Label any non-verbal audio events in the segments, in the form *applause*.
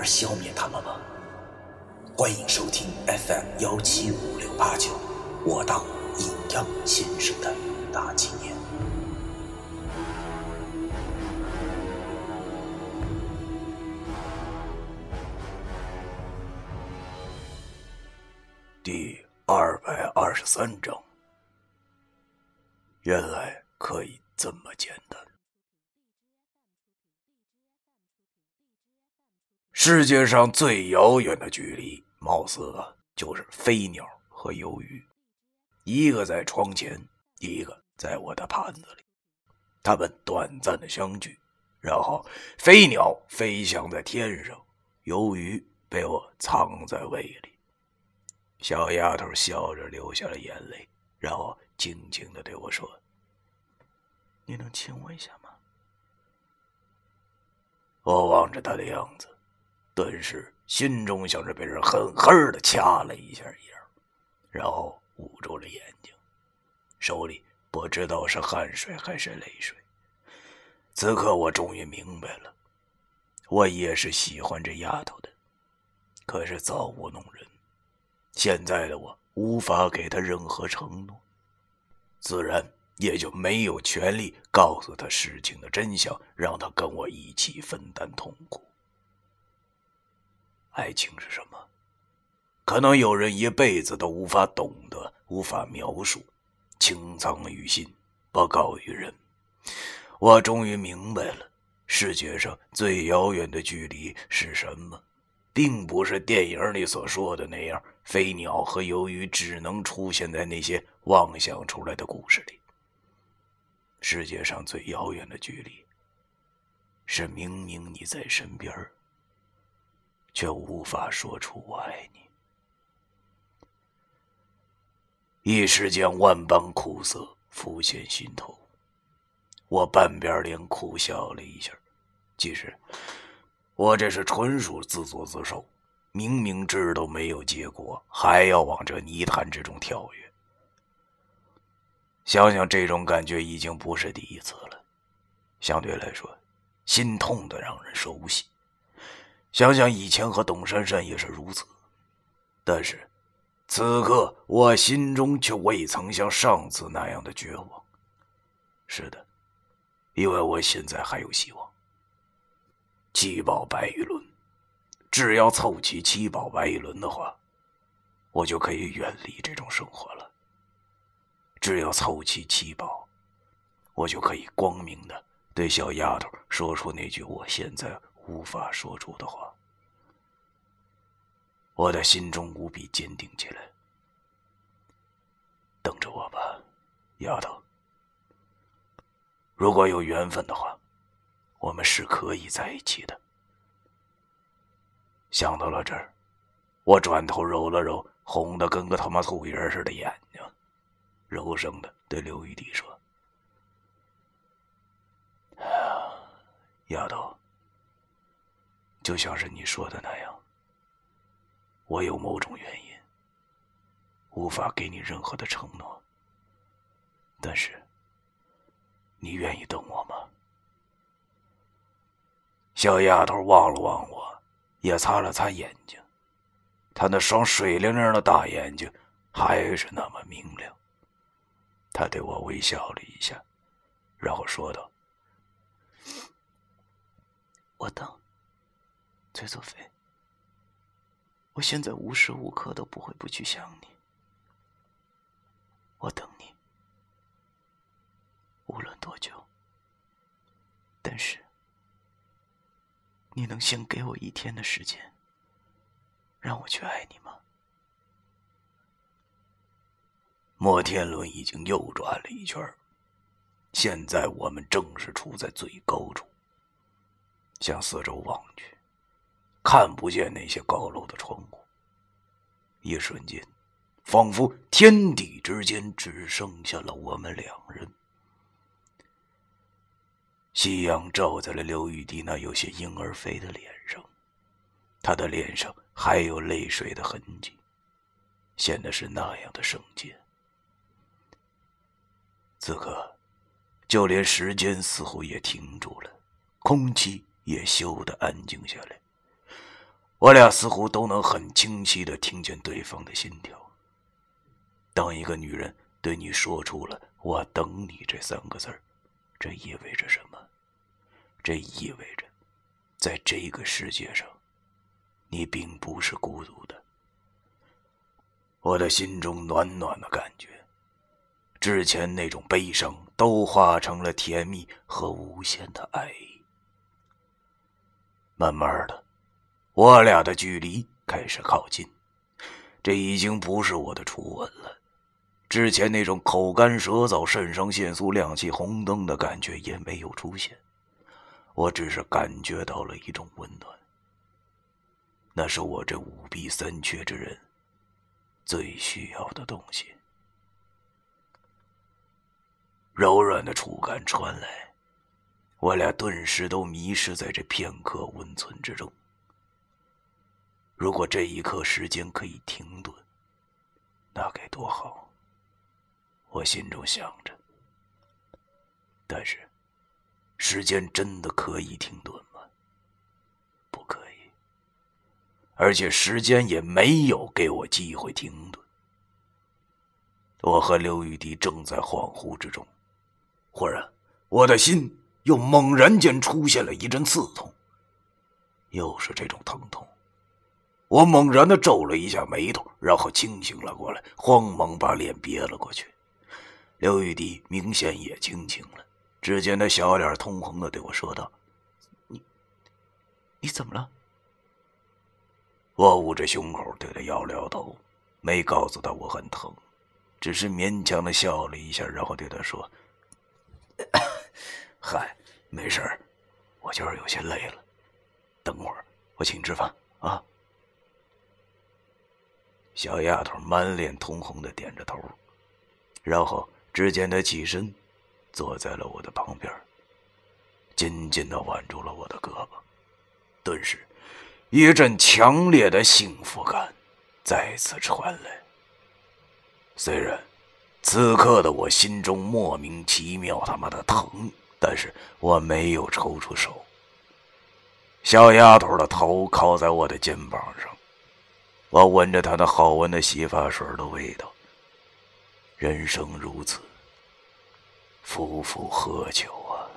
而消灭他们吗？欢迎收听 FM 幺七五六八九，我当阴阳先生的大纪念。第二百二十三章，原来可以这么简单。世界上最遥远的距离，貌似，就是飞鸟和鱿鱼，一个在窗前，一个在我的盘子里。他们短暂的相聚，然后飞鸟飞翔在天上，鱿鱼被我藏在胃里。小丫头笑着流下了眼泪，然后轻轻的对我说：“你能亲我一下吗？”我望着她的样子。顿时心中像是被人狠狠的掐了一下一样，然后捂住了眼睛，手里不知道是汗水还是泪水。此刻我终于明白了，我也是喜欢这丫头的，可是造物弄人，现在的我无法给她任何承诺，自然也就没有权利告诉她事情的真相，让她跟我一起分担痛苦。爱情是什么？可能有人一辈子都无法懂得，无法描述，情藏于心，不告于人。我终于明白了，世界上最遥远的距离是什么，并不是电影里所说的那样，飞鸟和鱿鱼只能出现在那些妄想出来的故事里。世界上最遥远的距离，是明明你在身边儿。却无法说出我爱你。一时间，万般苦涩浮现心头。我半边脸苦笑了一下。其实，我这是纯属自作自受。明明知道没有结果，还要往这泥潭之中跳跃。想想这种感觉，已经不是第一次了。相对来说，心痛的让人熟悉。想想以前和董珊珊也是如此，但是此刻我心中却未曾像上次那样的绝望。是的，因为我现在还有希望。七宝白玉轮，只要凑齐七宝白玉轮的话，我就可以远离这种生活了。只要凑齐七宝，我就可以光明的对小丫头说出那句我现在。无法说出的话，我的心中无比坚定起来。等着我吧，丫头。如果有缘分的话，我们是可以在一起的。想到了这儿，我转头揉了揉红的跟个他妈兔爷似的眼睛，柔声的对刘玉帝说：“丫头。”就像是你说的那样，我有某种原因无法给你任何的承诺，但是你愿意等我吗？小丫头望了望我，也擦了擦眼睛，她那双水灵灵的大眼睛还是那么明亮。她对我微笑了一下，然后说道：“我等。”崔作飞，我现在无时无刻都不会不去想你。我等你，无论多久。但是，你能先给我一天的时间，让我去爱你吗？摩天轮已经又转了一圈，现在我们正是处在最高处，向四周望去。看不见那些高楼的窗户。一瞬间，仿佛天地之间只剩下了我们两人。夕阳照在了刘玉迪那有些婴儿肥的脸上，他的脸上还有泪水的痕迹，显得是那样的圣洁。此刻，就连时间似乎也停住了，空气也咻的安静下来。我俩似乎都能很清晰的听见对方的心跳。当一个女人对你说出了“我等你”这三个字，这意味着什么？这意味着，在这个世界上，你并不是孤独的。我的心中暖暖的感觉，之前那种悲伤都化成了甜蜜和无限的爱意。慢慢的。我俩的距离开始靠近，这已经不是我的初吻了。之前那种口干舌燥、肾上腺素亮起红灯的感觉也没有出现，我只是感觉到了一种温暖。那是我这五弊三缺之人最需要的东西。柔软的触感传来，我俩顿时都迷失在这片刻温存之中。如果这一刻时间可以停顿，那该多好！我心中想着。但是，时间真的可以停顿吗？不可以。而且时间也没有给我机会停顿。我和刘玉迪正在恍惚之中，忽然，我的心又猛然间出现了一阵刺痛，又是这种疼痛。我猛然的皱了一下眉头，然后清醒了过来，慌忙把脸憋了过去。刘玉迪明显也清醒了，只见他小脸通红的对我说道：“你，你怎么了？”我捂着胸口对他摇了摇头，没告诉他我很疼，只是勉强的笑了一下，然后对他说：“嗨，没事我就是有些累了，等会儿我请你吃饭啊。”小丫头满脸通红的点着头，然后只见她起身，坐在了我的旁边，紧紧的挽住了我的胳膊。顿时，一阵强烈的幸福感再次传来。虽然此刻的我心中莫名其妙他妈的疼，但是我没有抽出手。小丫头的头靠在我的肩膀上。我闻着他那好闻的洗发水的味道。人生如此，夫复何求啊！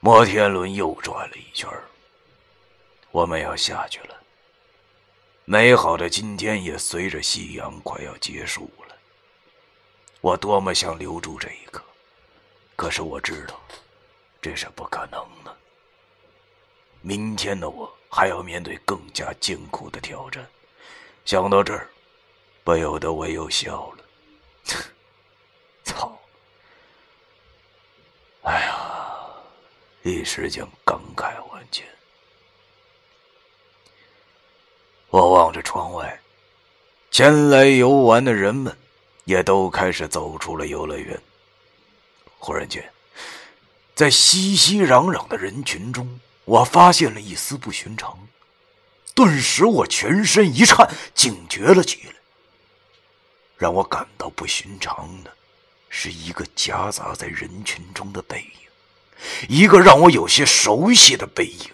摩天轮又转了一圈我们要下去了。美好的今天也随着夕阳快要结束了。我多么想留住这一刻，可是我知道，这是不可能的。明天的我还要面对更加艰苦的挑战，想到这儿，不由得我又笑了。*laughs* 操！哎呀，一时间感慨万千。我望着窗外，前来游玩的人们也都开始走出了游乐园。忽然间，在熙熙攘攘的人群中。我发现了一丝不寻常，顿时我全身一颤，警觉了起来。让我感到不寻常的，是一个夹杂在人群中的背影，一个让我有些熟悉的背影。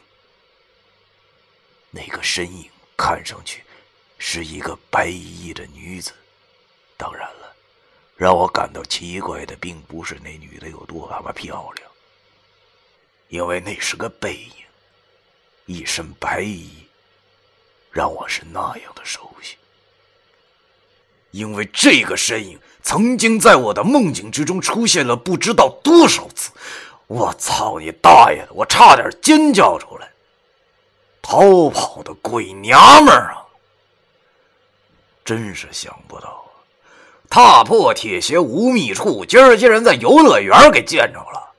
那个身影看上去是一个白衣的女子。当然了，让我感到奇怪的并不是那女的有多么漂亮，因为那是个背影。一身白衣，让我是那样的熟悉，因为这个身影曾经在我的梦境之中出现了不知道多少次。我操你大爷的！我差点尖叫出来。逃跑的鬼娘们儿啊！真是想不到，踏破铁鞋无觅处，今儿竟然在游乐园给见着了。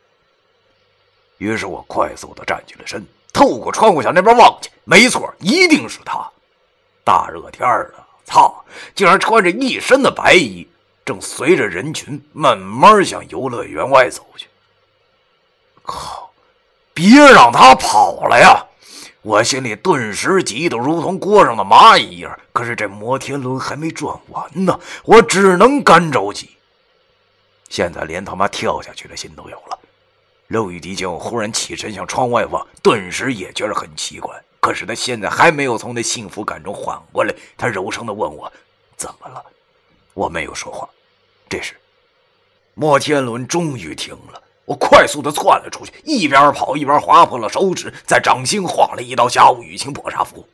于是我快速的站起了身，透过窗户向那边望去，没错，一定是他。大热天的，操，竟然穿着一身的白衣，正随着人群慢慢向游乐园外走去。靠！别让他跑了呀！我心里顿时急得如同锅上的蚂蚁一样。可是这摩天轮还没转完呢，我只能干着急。现在连他妈跳下去的心都有了。刘雨迪见我忽然起身向窗外望，顿时也觉得很奇怪。可是他现在还没有从那幸福感中缓过来，他柔声的问我：“怎么了？”我没有说话。这时，摩天轮终于停了。我快速的窜了出去，一边跑一边划破了手指，在掌心画了一道下午雨晴破杀符。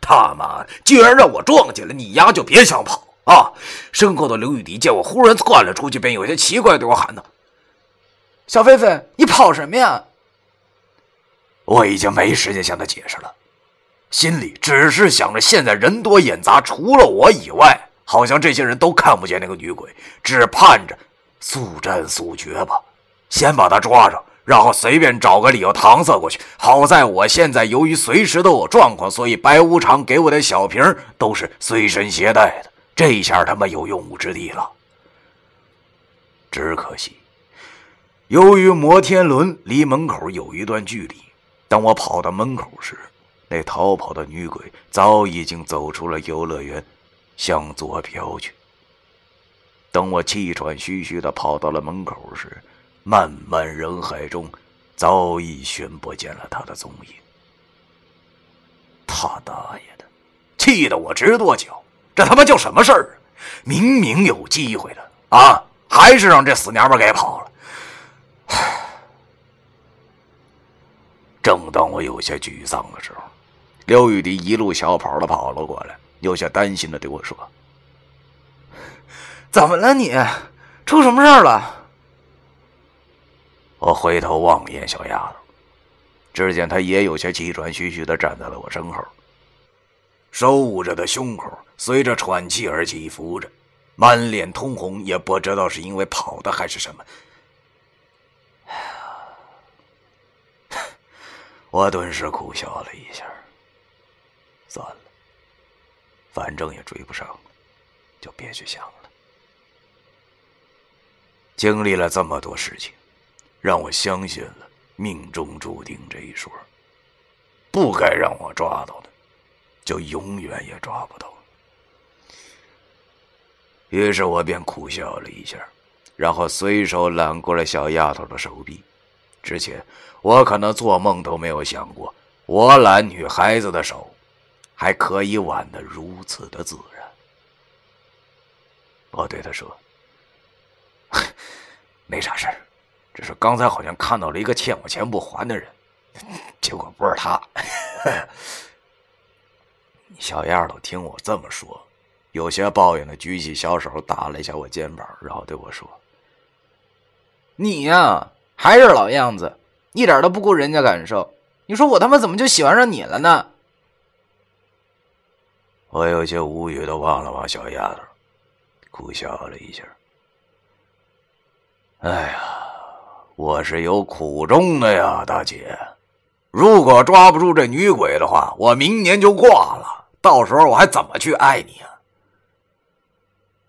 他妈，既然让我撞见了，你丫就别想跑啊！身后的刘雨迪见我忽然窜了出去，便有些奇怪对我喊道。小飞飞，你跑什么呀？我已经没时间向他解释了，心里只是想着现在人多眼杂，除了我以外，好像这些人都看不见那个女鬼，只盼着速战速决吧，先把她抓着，然后随便找个理由搪塞过去。好在我现在由于随时都有状况，所以白无常给我的小瓶都是随身携带的，这一下他妈有用武之地了。只可惜。由于摩天轮离门口有一段距离，当我跑到门口时，那逃跑的女鬼早已经走出了游乐园，向左飘去。等我气喘吁吁地跑到了门口时，漫漫人海中早已寻不见了他的踪影。他大爷的，气得我直跺脚！这他妈叫什么事儿？明明有机会的啊，还是让这死娘们给跑了。*sighs* 正当我有些沮丧的时候，刘雨迪一路小跑的跑了过来，有些担心的对我说：“怎么了你？出什么事儿了？”我回头望一眼小丫头，只见她也有些气喘吁吁的站在了我身后，手捂着的胸口随着喘气而起伏着，满脸通红，也不知道是因为跑的还是什么。我顿时苦笑了一下。算了，反正也追不上，就别去想了。经历了这么多事情，让我相信了命中注定这一说。不该让我抓到的，就永远也抓不到。于是我便苦笑了一下，然后随手揽过了小丫头的手臂。之前我可能做梦都没有想过，我揽女孩子的手，还可以挽得如此的自然。我对她说：“ *laughs* 没啥事儿，只是刚才好像看到了一个欠我钱不还的人，结果不是他。*laughs* ”小丫头听我这么说，有些抱怨的举起小手打了一下我肩膀，然后对我说：“你呀。”还是老样子，一点都不顾人家感受。你说我他妈怎么就喜欢上你了呢？我有些无语的望了望小丫头，苦笑了一下。哎呀，我是有苦衷的呀，大姐。如果抓不住这女鬼的话，我明年就挂了。到时候我还怎么去爱你啊？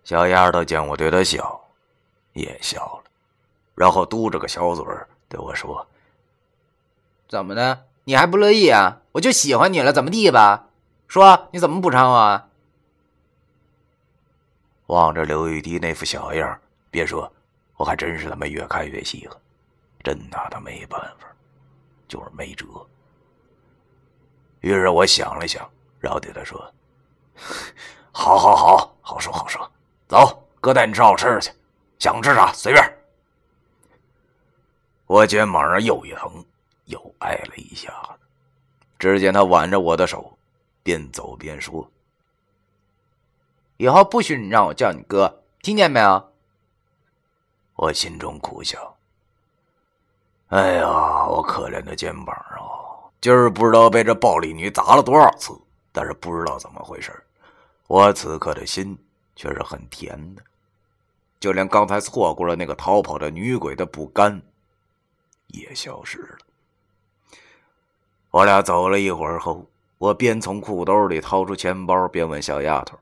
小丫头见我对她笑，也笑了。然后嘟着个小嘴儿对我说：“怎么的？你还不乐意啊？我就喜欢你了，怎么地吧？说你怎么补偿我？”啊？望着刘玉迪那副小样，别说，我还真是他妈越看越稀罕，真拿他没办法，就是没辙。于是我想了想，然后对他说：“ *laughs* 好好好，好说好说，走，哥带你吃好吃的去，想吃啥随便。”我肩膀上又一疼，又挨了一下子。只见他挽着我的手，边走边说：“以后不许你让我叫你哥，听见没有？”我心中苦笑。哎呀，我可怜的肩膀啊！今儿不知道被这暴力女砸了多少次，但是不知道怎么回事我此刻的心却是很甜的，就连刚才错过了那个逃跑的女鬼的不甘。也消失了。我俩走了一会儿后，我边从裤兜里掏出钱包，边问小丫头：“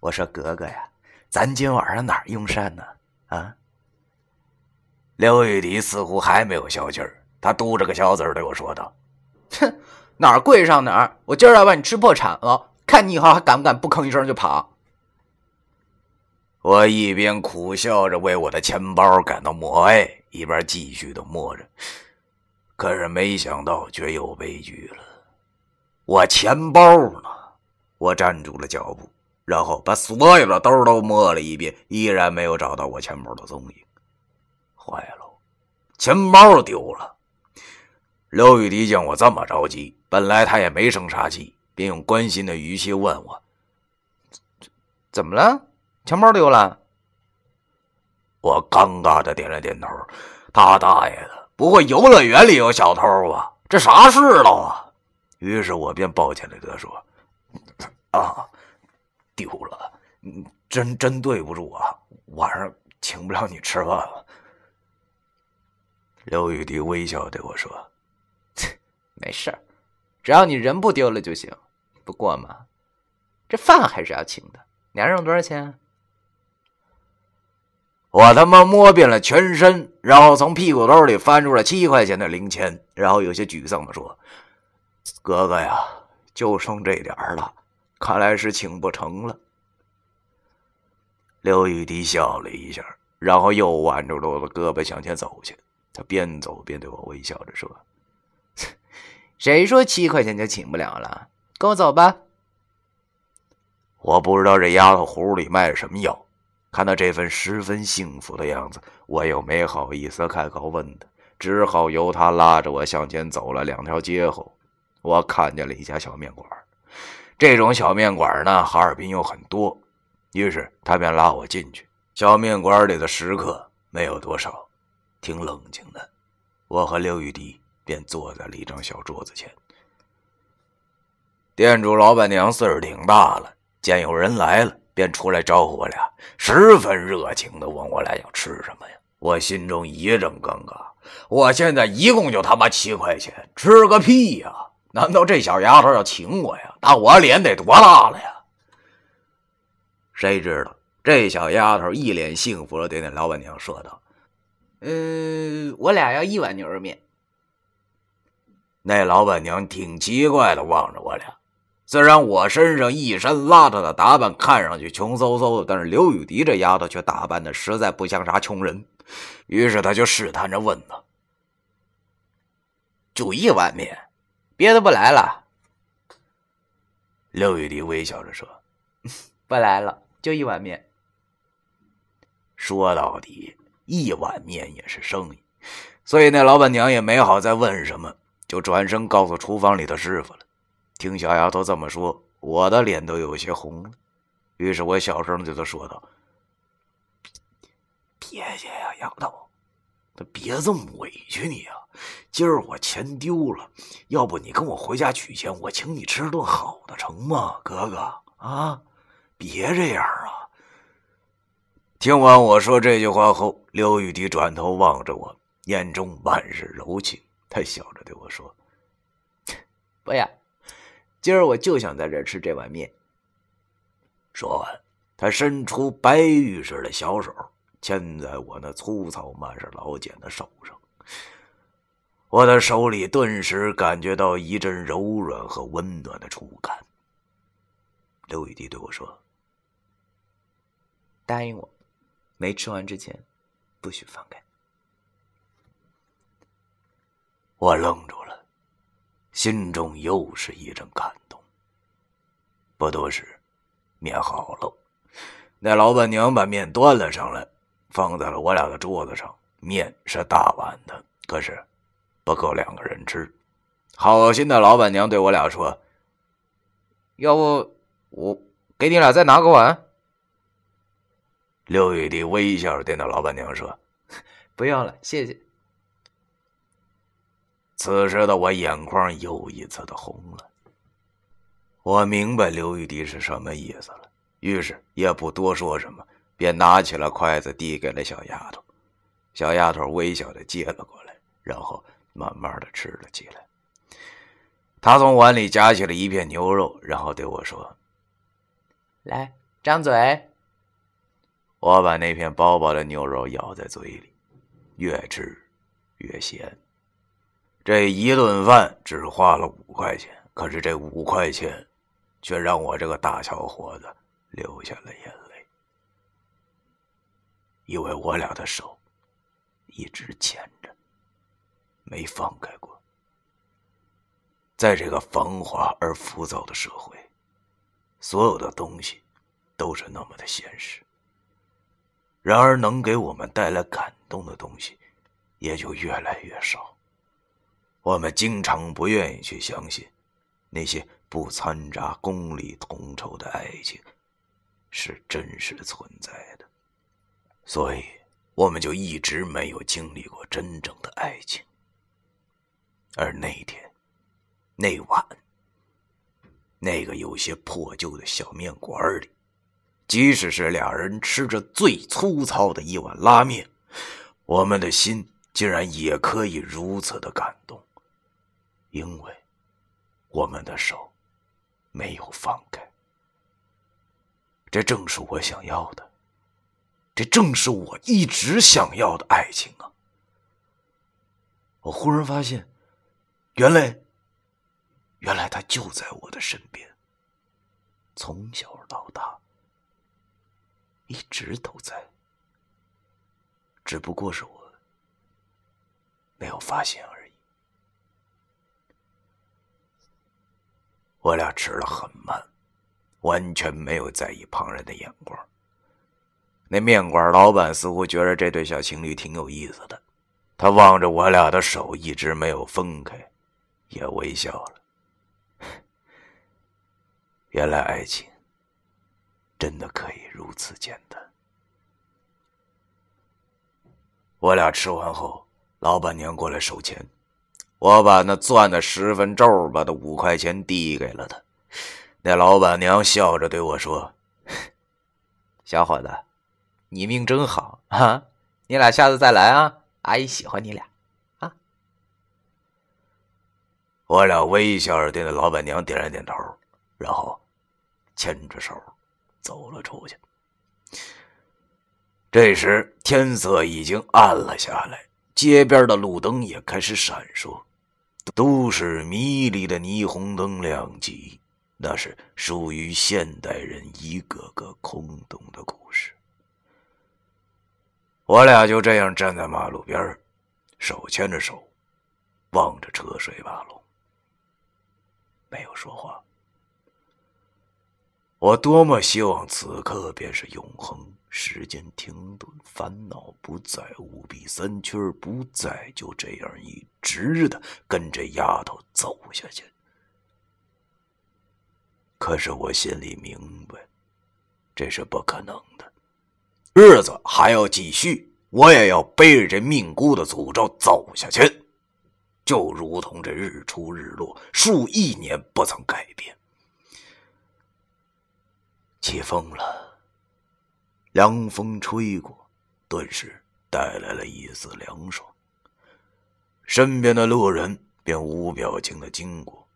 我说格格呀，咱今晚上哪儿用膳呢？啊？”刘玉迪似乎还没有消气儿，他嘟着个小嘴对我说道：“哼，哪儿跪上哪儿！我今儿要把你吃破产了，看你以后还敢不敢不吭一声就跑。”我一边苦笑着为我的钱包感到默哀，一边继续的摸着。可是没想到，却又悲剧了。我钱包呢？我站住了脚步，然后把所有的兜都摸了一遍，依然没有找到我钱包的踪影。坏了，钱包丢了！刘雨迪见我这么着急，本来他也没生啥气，便用关心的语气问我：“怎么了？钱包丢了？”我尴尬的点了点头：“他大爷的！”不会游乐园里有小偷吧？这啥事了啊？于是我便抱歉的对他说：“啊，丢了，真真对不住啊，晚上请不了你吃饭了。”刘玉迪微笑对我说：“没事只要你人不丢了就行。不过嘛，这饭还是要请的。你还剩多少钱？”我他妈摸遍了全身，然后从屁股兜里翻出了七块钱的零钱，然后有些沮丧的说：“哥哥呀，就剩这点了，看来是请不成了。”刘玉迪笑了一下，然后又挽住了我的胳膊向前走去。他边走边对我微笑着说：“谁说七块钱就请不了了？跟我走吧。”我不知道这丫头葫芦里卖的什么药。看到这份十分幸福的样子，我又没好意思开口问他，只好由他拉着我向前走了两条街后，我看见了一家小面馆。这种小面馆呢，哈尔滨有很多，于是他便拉我进去。小面馆里的食客没有多少，挺冷静的。我和刘玉迪便坐在了一张小桌子前。店主老板娘岁数挺大了，见有人来了。便出来招呼我俩，十分热情的问我俩要吃什么呀？我心中一阵尴尬。我现在一共就他妈七块钱，吃个屁呀！难道这小丫头要请我呀？那我脸得多大了呀？谁知道这小丫头一脸幸福的对那老板娘说道：“嗯，我俩要一碗牛肉面。”那老板娘挺奇怪的望着我俩。虽然我身上一身邋遢的打扮看上去穷嗖嗖的，但是刘雨迪这丫头却打扮的实在不像啥穷人，于是他就试探着问道：“就一碗面，别的不来了？”刘雨迪微笑着说：“ *laughs* 不来了，就一碗面。”说到底，一碗面也是生意，所以那老板娘也没好再问什么，就转身告诉厨房里的师傅了。听小丫头这么说，我的脸都有些红了。于是我小声对她说道：“别介呀，丫头，别这么委屈你啊！今儿我钱丢了，要不你跟我回家取钱，我请你吃顿好的，成吗？哥哥啊，别这样啊！”听完我说这句话后，刘玉迪转头望着我，眼中满是柔情。他笑着对我说：“不要。”今儿我就想在这吃这碗面。说完，他伸出白玉似的小手，牵在我那粗糙、满是老茧的手上。我的手里顿时感觉到一阵柔软和温暖的触感。刘雨迪对我说：“答应我，没吃完之前，不许放开。”我愣住了。心中又是一阵感动。不多时，面好了，那老板娘把面端了上来，放在了我俩的桌子上。面是大碗的，可是不够两个人吃。好心的老板娘对我俩说：“要不我给你俩再拿个碗？”刘玉迪微笑着对那老板娘说：“ *laughs* 不用了，谢谢。”此时的我眼眶又一次的红了。我明白刘玉迪是什么意思了，于是也不多说什么，便拿起了筷子递给了小丫头。小丫头微笑的接了过来，然后慢慢的吃了起来。她从碗里夹起了一片牛肉，然后对我说：“来，张嘴。”我把那片薄薄的牛肉咬在嘴里，越吃越咸。这一顿饭只花了五块钱，可是这五块钱，却让我这个大小伙子流下了眼泪，因为我俩的手一直牵着，没放开过。在这个繁华而浮躁的社会，所有的东西都是那么的现实。然而，能给我们带来感动的东西，也就越来越少。我们经常不愿意去相信，那些不掺杂功利同仇的爱情，是真实存在的。所以，我们就一直没有经历过真正的爱情。而那天。那晚，那个有些破旧的小面馆里，即使是俩人吃着最粗糙的一碗拉面，我们的心竟然也可以如此的感动，因为我们的手没有放开。这正是我想要的，这正是我一直想要的爱情啊！我忽然发现，原来。原来他就在我的身边，从小到大一直都在，只不过是我没有发现而已。我俩吃的很慢，完全没有在意旁人的眼光。那面馆老板似乎觉得这对小情侣挺有意思的，他望着我俩的手一直没有分开，也微笑了。*laughs* 原来爱情真的可以如此简单。我俩吃完后，老板娘过来收钱，我把那攥的十分皱巴的五块钱递给了他。那老板娘笑着对我说：“ *laughs* 小伙子，你命真好啊！你俩下次再来啊，阿姨喜欢你俩啊。”我俩微笑着对那老板娘点了点头，然后。牵着手走了出去。这时天色已经暗了下来，街边的路灯也开始闪烁，都市迷离的霓虹灯亮起，那是属于现代人一个个空洞的故事。我俩就这样站在马路边手牵着手，望着车水马龙，没有说话。我多么希望此刻便是永恒，时间停顿，烦恼不在，五弊三缺不在，就这样一直的跟这丫头走下去。可是我心里明白，这是不可能的，日子还要继续，我也要背着这命孤的诅咒走下去，就如同这日出日落，数亿年不曾改变。起风了，凉风吹过，顿时带来了一丝凉爽。身边的路人便无表情的经过，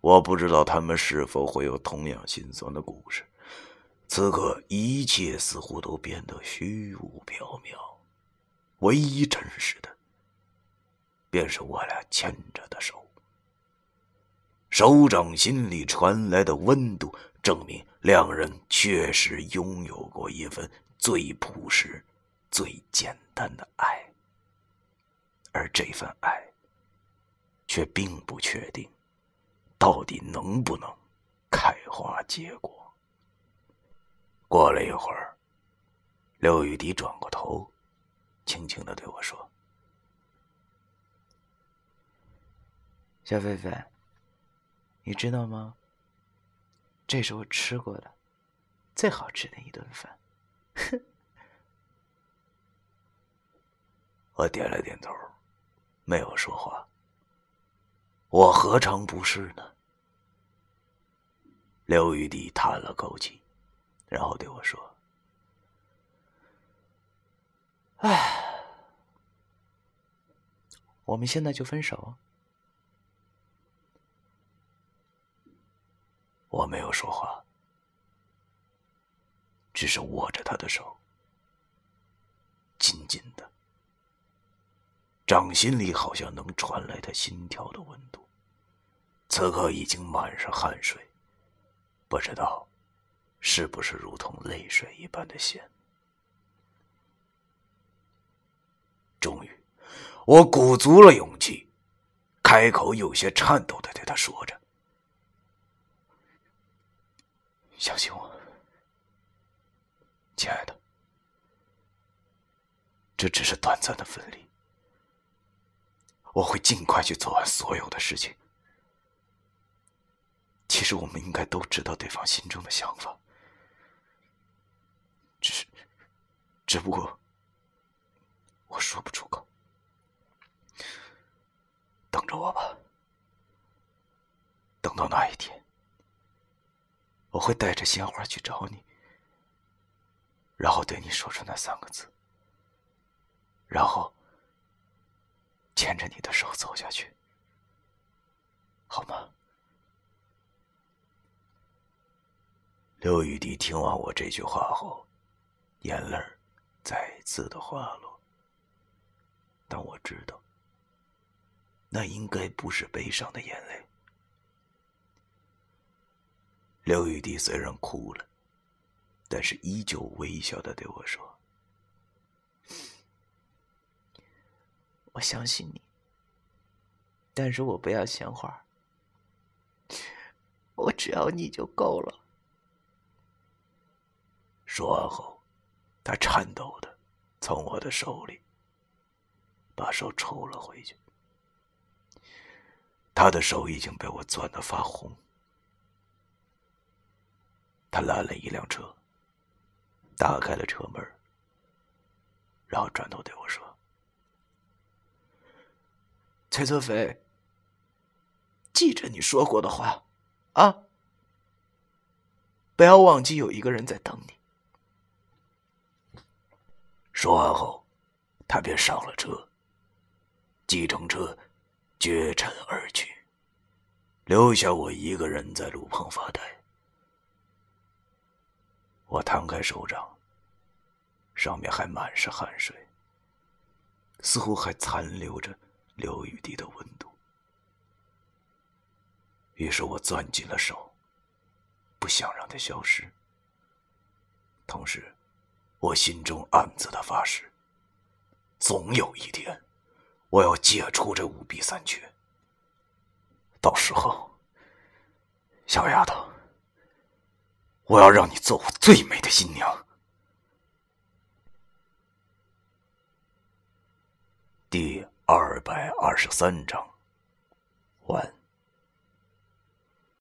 我不知道他们是否会有同样心酸的故事。此刻，一切似乎都变得虚无缥缈，唯一真实的，便是我俩牵着的手。手掌心里传来的温度，证明。两人确实拥有过一份最朴实、最简单的爱，而这份爱却并不确定，到底能不能开花结果。过了一会儿，刘雨迪转过头，轻轻的对我说：“小菲菲，你知道吗？”这是我吃过的最好吃的一顿饭。哼我点了点头，没有说话。我何尝不是呢？刘玉帝叹了口气，然后对我说：“唉，我们现在就分手。我没有说话，只是握着他的手，紧紧的，掌心里好像能传来他心跳的温度。此刻已经满是汗水，不知道是不是如同泪水一般的咸。终于，我鼓足了勇气，开口，有些颤抖的对他说着。相信我，亲爱的，这只是短暂的分离。我会尽快去做完所有的事情。其实我们应该都知道对方心中的想法，只是，只不过我说不出口。等着我吧，等到那一天。我会带着鲜花去找你，然后对你说出那三个字，然后牵着你的手走下去，好吗？刘雨迪听完我这句话后，眼泪再次的滑落，但我知道，那应该不是悲伤的眼泪。刘玉帝虽然哭了，但是依旧微笑的对我说：“我相信你，但是我不要鲜花，我只要你就够了。”说完后，他颤抖的从我的手里把手抽了回去，他的手已经被我攥得发红。他拦了一辆车，打开了车门，然后转头对我说：“崔泽飞，记着你说过的话，啊，不要忘记有一个人在等你。”说完后，他便上了车，计程车绝尘而去，留下我一个人在路旁发呆。我摊开手掌，上面还满是汗水，似乎还残留着刘雨滴的温度。于是我攥紧了手，不想让它消失。同时，我心中暗自的发誓：总有一天，我要解除这五弊三缺。到时候，小丫头。我要让你做我最美的新娘。第二百二十三章，完。